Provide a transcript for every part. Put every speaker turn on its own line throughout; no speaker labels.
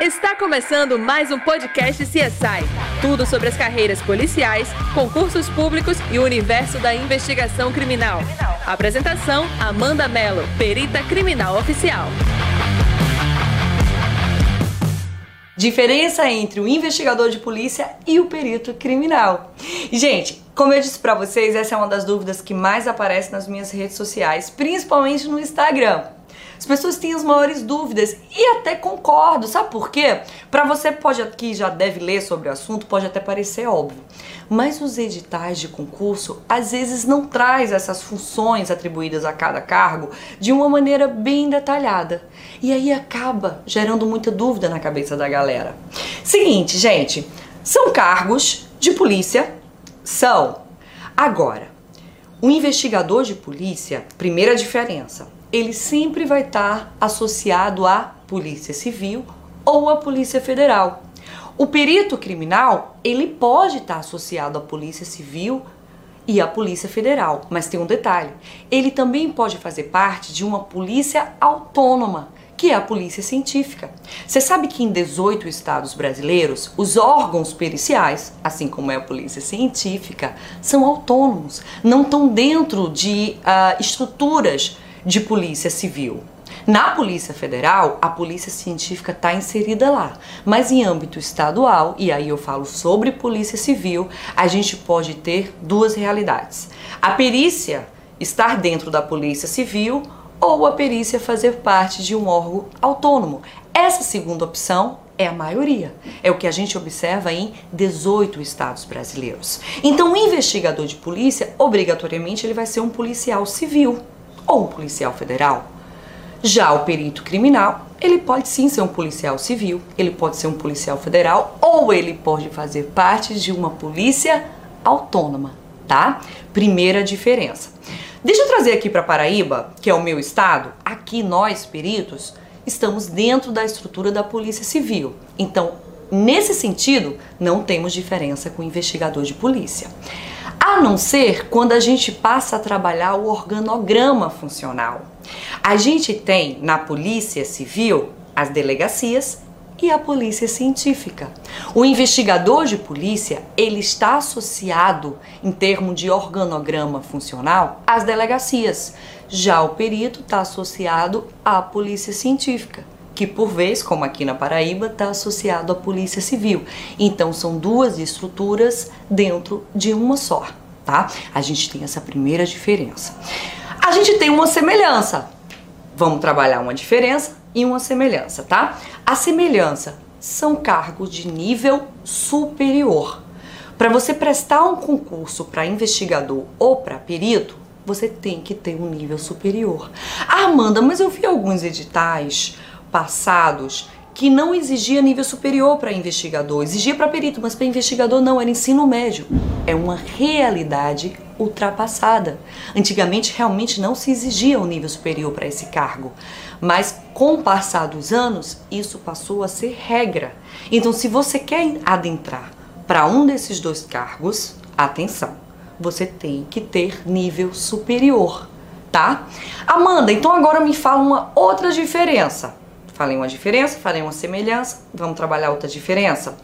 Está começando mais um podcast CSI. Tudo sobre as carreiras policiais, concursos públicos e o universo da investigação criminal. Apresentação: Amanda Mello, perita criminal oficial.
Diferença entre o investigador de polícia e o perito criminal. Gente, como eu disse para vocês, essa é uma das dúvidas que mais aparece nas minhas redes sociais, principalmente no Instagram. As pessoas têm as maiores dúvidas e até concordo, sabe por quê? Para você pode aqui já deve ler sobre o assunto, pode até parecer óbvio, mas os editais de concurso às vezes não traz essas funções atribuídas a cada cargo de uma maneira bem detalhada. E aí acaba gerando muita dúvida na cabeça da galera. Seguinte, gente, são cargos de polícia, são. Agora, o investigador de polícia, primeira diferença, ele sempre vai estar associado à Polícia Civil ou à Polícia Federal. O perito criminal, ele pode estar associado à Polícia Civil e à Polícia Federal, mas tem um detalhe: ele também pode fazer parte de uma polícia autônoma, que é a Polícia Científica. Você sabe que em 18 estados brasileiros, os órgãos periciais, assim como é a Polícia Científica, são autônomos, não estão dentro de uh, estruturas de polícia civil. Na Polícia Federal, a Polícia Científica está inserida lá, mas em âmbito estadual, e aí eu falo sobre Polícia Civil, a gente pode ter duas realidades. A perícia estar dentro da Polícia Civil ou a perícia fazer parte de um órgão autônomo. Essa segunda opção é a maioria. É o que a gente observa em 18 estados brasileiros. Então, o investigador de polícia, obrigatoriamente, ele vai ser um policial civil ou um policial federal. Já o perito criminal, ele pode sim ser um policial civil, ele pode ser um policial federal ou ele pode fazer parte de uma polícia autônoma, tá? Primeira diferença. Deixa eu trazer aqui para Paraíba, que é o meu estado. Aqui nós, peritos, estamos dentro da estrutura da Polícia Civil. Então, nesse sentido, não temos diferença com o investigador de polícia a não ser quando a gente passa a trabalhar o organograma funcional. A gente tem na Polícia Civil as delegacias e a polícia científica. O investigador de polícia, ele está associado em termos de organograma funcional às delegacias. Já o perito está associado à polícia científica, que por vez, como aqui na Paraíba, está associado à polícia civil. Então são duas estruturas dentro de uma só tá? A gente tem essa primeira diferença. A gente tem uma semelhança. Vamos trabalhar uma diferença e uma semelhança, tá? A semelhança são cargos de nível superior. Para você prestar um concurso para investigador ou para perito, você tem que ter um nível superior. Ah, Amanda, mas eu vi alguns editais passados que não exigia nível superior para investigador, exigia para perito, mas para investigador não, era ensino médio. É uma realidade ultrapassada. Antigamente realmente não se exigia um nível superior para esse cargo, mas com o passar dos anos isso passou a ser regra. Então, se você quer adentrar para um desses dois cargos, atenção, você tem que ter nível superior, tá? Amanda, então agora me fala uma outra diferença Falei uma diferença, falei uma semelhança, vamos trabalhar outra diferença?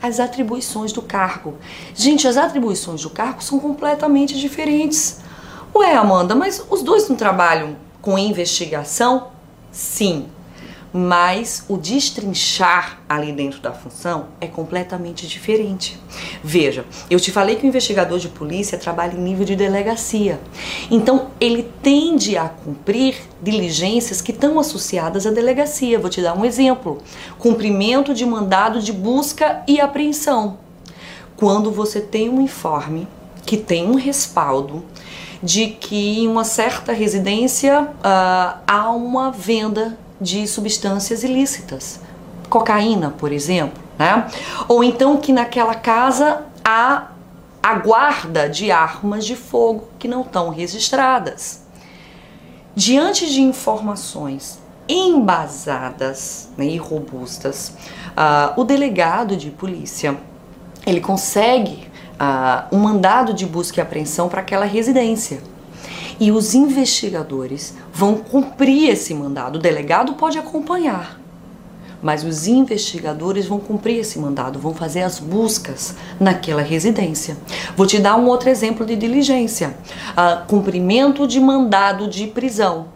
As atribuições do cargo. Gente, as atribuições do cargo são completamente diferentes. Ué, Amanda, mas os dois não trabalham com investigação? Sim, mas o destrinchar ali dentro da função é completamente diferente. Veja, eu te falei que o investigador de polícia trabalha em nível de delegacia, então ele tende a cumprir diligências que estão associadas à delegacia. Vou te dar um exemplo: cumprimento de mandado de busca e apreensão. Quando você tem um informe que tem um respaldo de que em uma certa residência uh, há uma venda de substâncias ilícitas, cocaína, por exemplo, né? Ou então que naquela casa há a guarda de armas de fogo que não estão registradas. Diante de informações embasadas né, e robustas, uh, o delegado de polícia ele consegue uh, um mandado de busca e apreensão para aquela residência e os investigadores vão cumprir esse mandado. O delegado pode acompanhar, mas os investigadores vão cumprir esse mandado, vão fazer as buscas naquela residência. Vou te dar um outro exemplo de diligência: ah, cumprimento de mandado de prisão.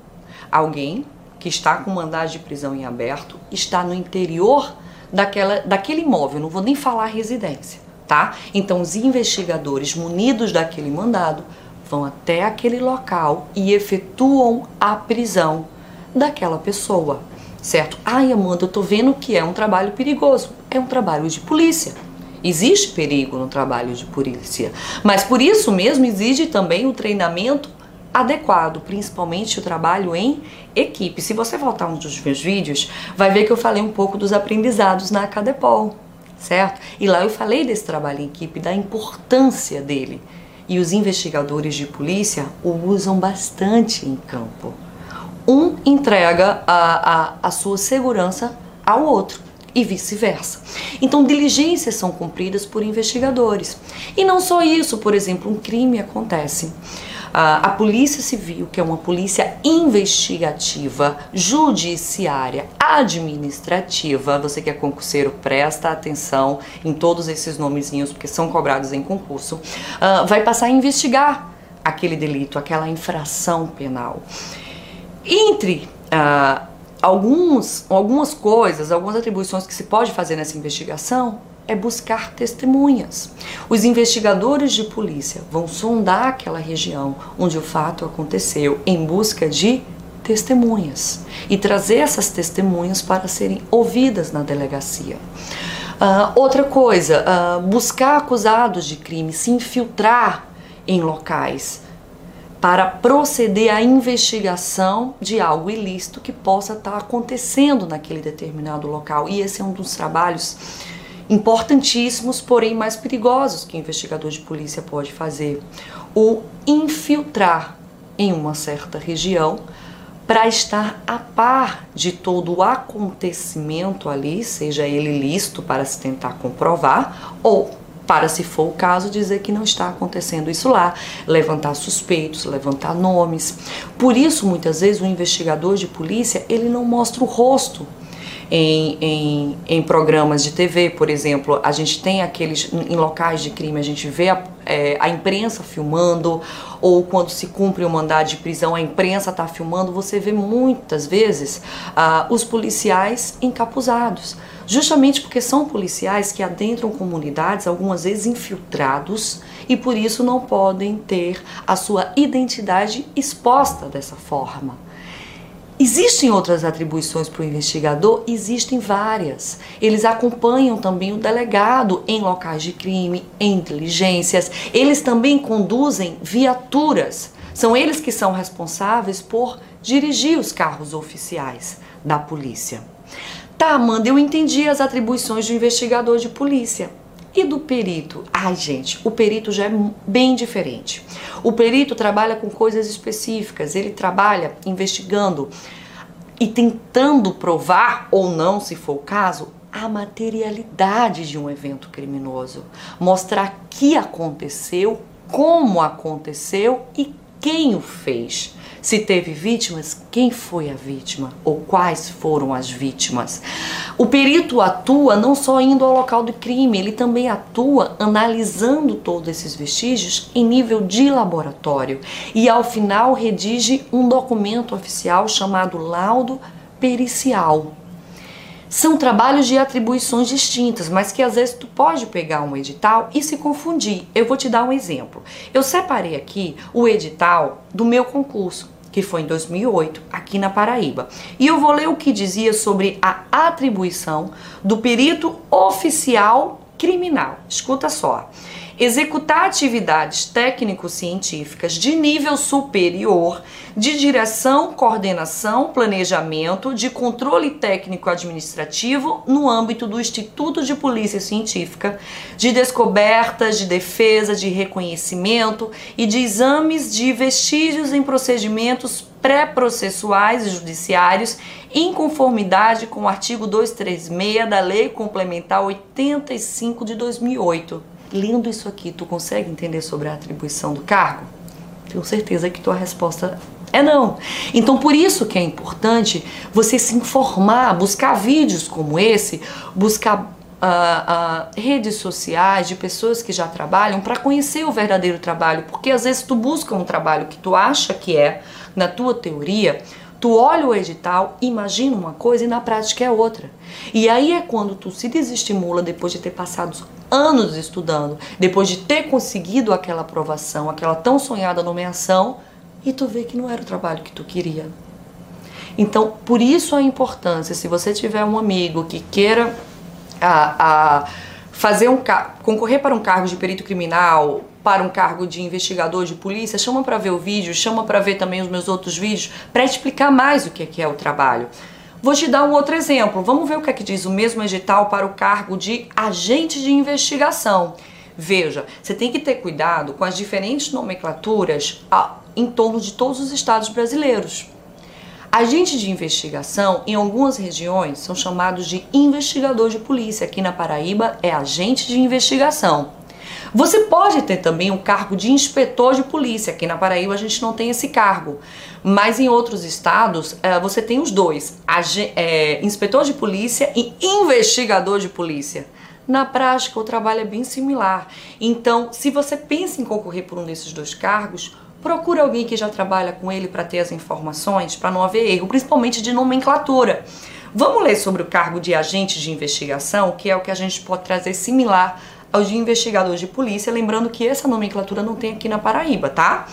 Alguém que está com mandado de prisão em aberto está no interior daquela, daquele imóvel, não vou nem falar residência, tá? Então, os investigadores munidos daquele mandado vão até aquele local e efetuam a prisão daquela pessoa, certo? Ai, Amanda, eu tô vendo que é um trabalho perigoso. É um trabalho de polícia. Existe perigo no trabalho de polícia, mas por isso mesmo exige também o treinamento adequado, principalmente o trabalho em equipe. Se você voltar um dos meus vídeos, vai ver que eu falei um pouco dos aprendizados na Acadepol, certo? E lá eu falei desse trabalho em equipe, da importância dele. E os investigadores de polícia o usam bastante em campo. Um entrega a, a, a sua segurança ao outro e vice-versa. Então, diligências são cumpridas por investigadores. E não só isso, por exemplo, um crime acontece. A, Polícia Civil, que é uma polícia investigativa, judiciária, administrativa, você que é concurseiro, presta atenção em todos esses nomezinhos, porque são cobrados em concurso, uh, vai passar a investigar aquele delito, aquela infração penal. Entre uh, alguns, algumas coisas, algumas atribuições que se pode fazer nessa investigação é buscar testemunhas. Os investigadores de polícia vão sondar aquela região onde o fato aconteceu em busca de testemunhas e trazer essas testemunhas para serem ouvidas na delegacia. Uh, outra coisa, uh, buscar acusados de crime, se infiltrar em locais para proceder à investigação de algo ilícito que possa estar acontecendo naquele determinado local. E esse é um dos trabalhos importantíssimos, porém mais perigosos que o investigador de polícia pode fazer. O infiltrar em uma certa região para estar a par de todo o acontecimento ali, seja ele lícito para se tentar comprovar ou para, se for o caso, dizer que não está acontecendo isso lá, levantar suspeitos, levantar nomes. Por isso, muitas vezes, o investigador de polícia ele não mostra o rosto em, em, em, programas de TV, por exemplo, a gente tem aqueles em locais de crime, a gente vê a, é, a imprensa filmando, ou quando se cumpre um mandado de prisão, a imprensa está filmando, você vê muitas vezes ah, os policiais encapuzados, justamente porque são policiais que adentram comunidades, algumas vezes infiltrados, e por isso não podem ter a sua identidade exposta dessa forma. Existem outras atribuições para o investigador? Existem várias. Eles acompanham também o delegado em locais de crime, em inteligências. Eles também conduzem viaturas. São eles que são responsáveis por dirigir os carros oficiais da polícia. Tá, Amanda, eu entendi as atribuições do investigador de polícia. E do perito? Ai, gente, o perito já é bem diferente. O perito trabalha com coisas específicas, ele trabalha investigando e tentando provar ou não, se for o caso, a materialidade de um evento criminoso, mostrar que aconteceu, como aconteceu e quem o fez. Se teve vítimas, quem foi a vítima ou quais foram as vítimas. O perito atua não só indo ao local do crime, ele também atua analisando todos esses vestígios em nível de laboratório e ao final redige um documento oficial chamado laudo pericial. São trabalhos de atribuições distintas, mas que às vezes tu pode pegar um edital e se confundir. Eu vou te dar um exemplo. Eu separei aqui o edital do meu concurso, que foi em 2008, aqui na Paraíba. E eu vou ler o que dizia sobre a atribuição do perito oficial criminal. Escuta só executar atividades técnico-científicas de nível superior de direção, coordenação, planejamento, de controle técnico-administrativo no âmbito do Instituto de Polícia Científica, de descobertas, de defesa, de reconhecimento e de exames de vestígios em procedimentos pré-processuais e judiciários em conformidade com o artigo 236 da Lei Complementar 85 de 2008 lendo isso aqui, tu consegue entender sobre a atribuição do cargo? Tenho certeza que tua resposta É não. Então por isso que é importante você se informar, buscar vídeos como esse, buscar Uh, uh, redes sociais de pessoas que já trabalham para conhecer o verdadeiro trabalho, porque às vezes tu busca um trabalho que tu acha que é na tua teoria, tu olha o edital, imagina uma coisa e na prática é outra. E aí é quando tu se desestimula depois de ter passado anos estudando, depois de ter conseguido aquela aprovação, aquela tão sonhada nomeação, e tu vê que não era o trabalho que tu queria. Então, por isso a importância, se você tiver um amigo que queira a, a fazer um concorrer para um cargo de perito criminal, para um cargo de investigador de polícia, chama para ver o vídeo, chama para ver também os meus outros vídeos, para explicar mais o que é o trabalho. Vou te dar um outro exemplo. Vamos ver o que é que diz o mesmo edital para o cargo de agente de investigação. Veja, você tem que ter cuidado com as diferentes nomenclaturas em torno de todos os estados brasileiros. Agente de investigação, em algumas regiões, são chamados de investigador de polícia. Aqui na Paraíba é agente de investigação. Você pode ter também o cargo de inspetor de polícia. Aqui na Paraíba a gente não tem esse cargo. Mas em outros estados uh, você tem os dois: é, inspetor de polícia e investigador de polícia. Na prática, o trabalho é bem similar. Então, se você pensa em concorrer por um desses dois cargos, procure alguém que já trabalha com ele para ter as informações, para não haver erro, principalmente de nomenclatura. Vamos ler sobre o cargo de agente de investigação, que é o que a gente pode trazer similar aos de investigador de polícia, lembrando que essa nomenclatura não tem aqui na Paraíba, tá?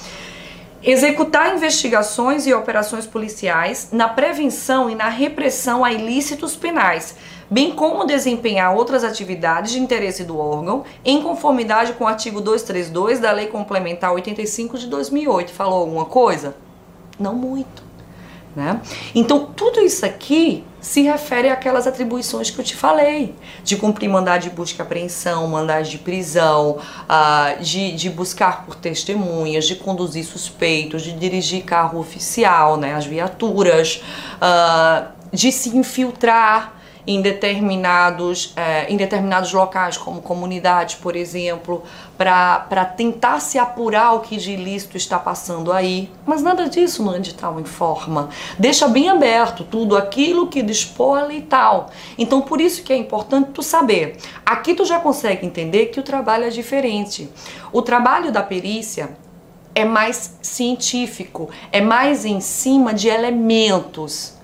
Executar investigações e operações policiais na prevenção e na repressão a ilícitos penais, bem como desempenhar outras atividades de interesse do órgão, em conformidade com o artigo 232 da Lei Complementar 85 de 2008. Falou alguma coisa? Não muito. Né? Então, tudo isso aqui se refere àquelas atribuições que eu te falei, de cumprir mandado de busca e apreensão, mandado de prisão, uh, de, de buscar por testemunhas, de conduzir suspeitos, de dirigir carro oficial, né, as viaturas, uh, de se infiltrar em determinados, é, em determinados locais, como comunidades, por exemplo, para tentar se apurar o que de ilícito está passando aí. Mas nada disso no edital informa. Deixa bem aberto tudo aquilo que dispõe a lei tal. Então, por isso que é importante tu saber. Aqui tu já consegue entender que o trabalho é diferente. O trabalho da perícia é mais científico, é mais em cima de elementos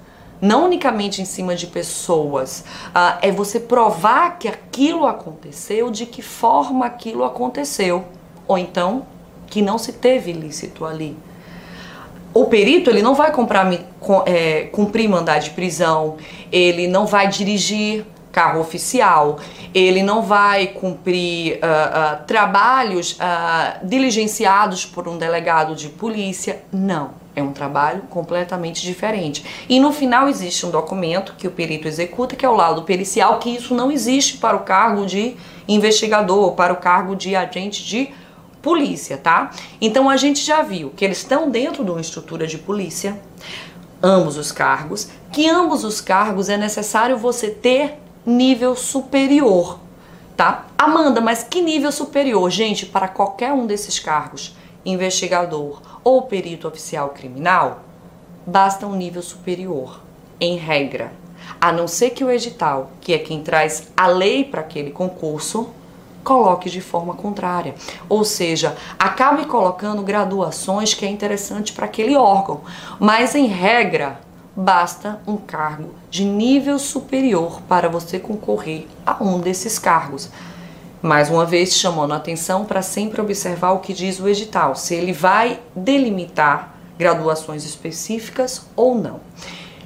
não unicamente em cima de pessoas, uh, é você provar que aquilo aconteceu, de que forma aquilo aconteceu, ou então que não se teve ilícito ali. O perito ele não vai comprar, é, cumprir mandado de prisão, ele não vai dirigir carro oficial, ele não vai cumprir uh, uh, trabalhos diligenciados por um delegado de polícia, não é um trabalho completamente diferente. E no final existe um documento que o perito executa, que é o laudo pericial, que isso não existe para o cargo de investigador, para o cargo de agente de polícia, tá? Então a gente já viu que eles estão dentro de uma estrutura de polícia, ambos os cargos, que ambos os cargos é necessário você ter nível superior, tá? Amanda, mas que nível superior? Gente, para qualquer um desses cargos, investigador ou perito oficial criminal, basta um nível superior, em regra. A não ser que o edital, que é quem traz a lei para aquele concurso, coloque de forma contrária. Ou seja, acabe colocando graduações que é interessante para aquele órgão. Mas, em regra, basta um cargo de nível superior para você concorrer a um desses cargos. Mais uma vez, chamando a atenção para sempre observar o que diz o edital, se ele vai delimitar graduações específicas ou não.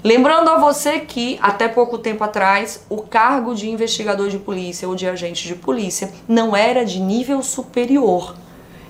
Lembrando a você que até pouco tempo atrás o cargo de investigador de polícia ou de agente de polícia não era de nível superior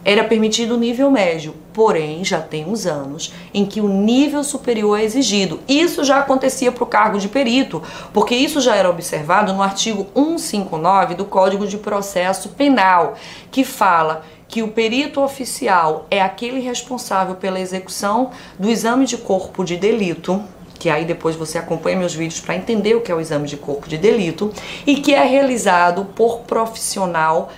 era permitido o nível médio, porém já tem uns anos em que o nível superior é exigido. Isso já acontecia para o cargo de perito, porque isso já era observado no artigo 159 do Código de Processo Penal, que fala que o perito oficial é aquele responsável pela execução do exame de corpo de delito, que aí depois você acompanha meus vídeos para entender o que é o exame de corpo de delito, e que é realizado por profissional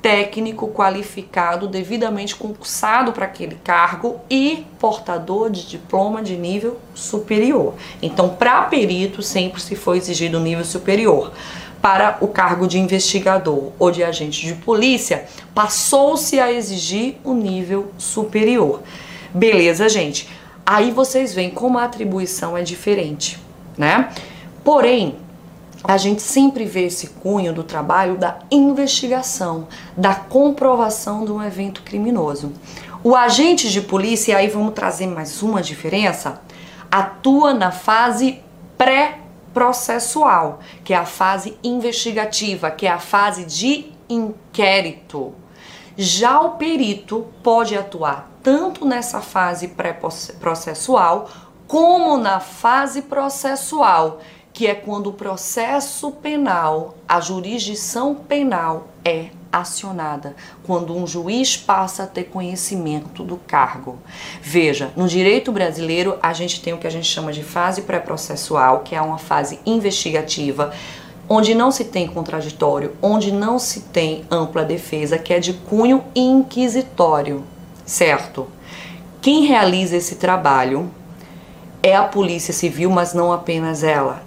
técnico qualificado, devidamente concursado para aquele cargo e portador de diploma de nível superior. Então, para perito, sempre se foi exigido nível superior. Para o cargo de investigador ou de agente de polícia, passou-se a exigir o nível superior. Beleza, gente? Aí vocês veem como a atribuição é diferente, né? Porém, a gente sempre vê esse cunho do trabalho da investigação, da comprovação de um evento criminoso. O agente de polícia, e aí vamos trazer mais uma diferença, atua na fase pré-processual, que é a fase investigativa, que é a fase de inquérito. Já o perito pode atuar tanto nessa fase pré-processual como na fase processual, que é quando o processo penal, a jurisdição penal é acionada, quando um juiz passa a ter conhecimento do cargo. Veja, no direito brasileiro, a gente tem o que a gente chama de fase pré-processual, que é uma fase investigativa, onde não se tem contraditório, onde não se tem ampla defesa, que é de cunho inquisitório, certo? Quem realiza esse trabalho é a Polícia Civil, mas não apenas ela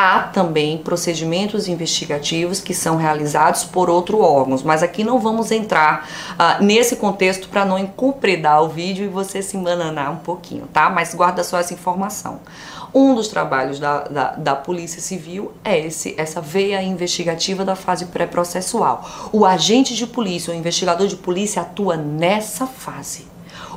há também procedimentos investigativos que são realizados por outros órgãos, mas aqui não vamos entrar uh, nesse contexto para não encupredar o vídeo e você se embananar um pouquinho, tá? Mas guarda só essa informação. Um dos trabalhos da, da, da Polícia Civil é esse, essa veia investigativa da fase pré-processual. O agente de polícia, o investigador de polícia atua nessa fase.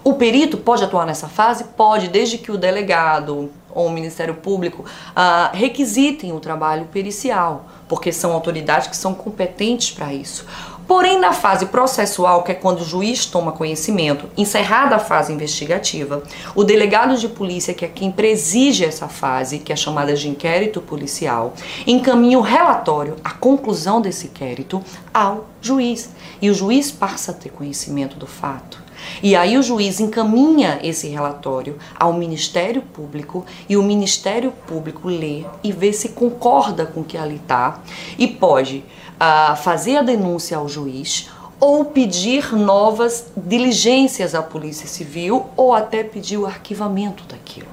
O perito pode atuar nessa fase? Pode, desde que o delegado ou o Ministério Público uh, requisitem o trabalho pericial, porque são autoridades que são competentes para isso. Porém, na fase processual, que é quando o juiz toma conhecimento, encerrada a fase investigativa, o delegado de polícia, que é quem preside essa fase, que é chamada de inquérito policial, encaminha o relatório, a conclusão desse inquérito, ao juiz. E o juiz passa a ter conhecimento do fato. E aí o juiz encaminha esse relatório ao Ministério Público e o Ministério Público lê e vê se concorda com o que ali está e pode uh, fazer a denúncia ao juiz ou pedir novas diligências à Polícia Civil ou até pedir o arquivamento daquilo.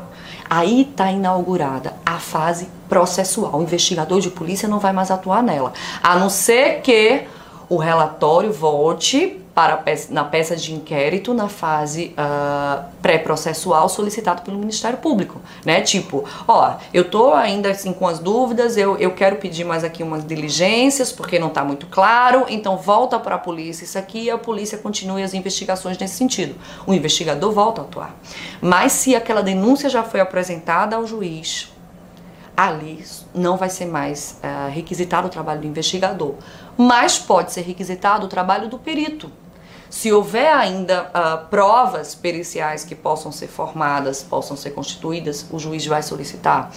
Aí está inaugurada a fase processual. O investigador de polícia não vai mais atuar nela, a não ser que o relatório volte para peça, na peça de inquérito na fase uh, pré-processual solicitado pelo Ministério Público, né? Tipo, ó, eu tô ainda assim com as dúvidas, eu, eu quero pedir mais aqui umas diligências porque não está muito claro, então volta para a polícia isso aqui e a polícia continue as investigações nesse sentido. O investigador volta a atuar. Mas se aquela denúncia já foi apresentada ao juiz, ali não vai ser mais uh, requisitado o trabalho do investigador, mas pode ser requisitado o trabalho do perito. Se houver ainda uh, provas periciais que possam ser formadas, possam ser constituídas, o juiz vai solicitar.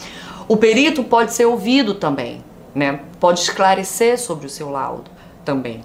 O perito pode ser ouvido também, né? Pode esclarecer sobre o seu laudo também.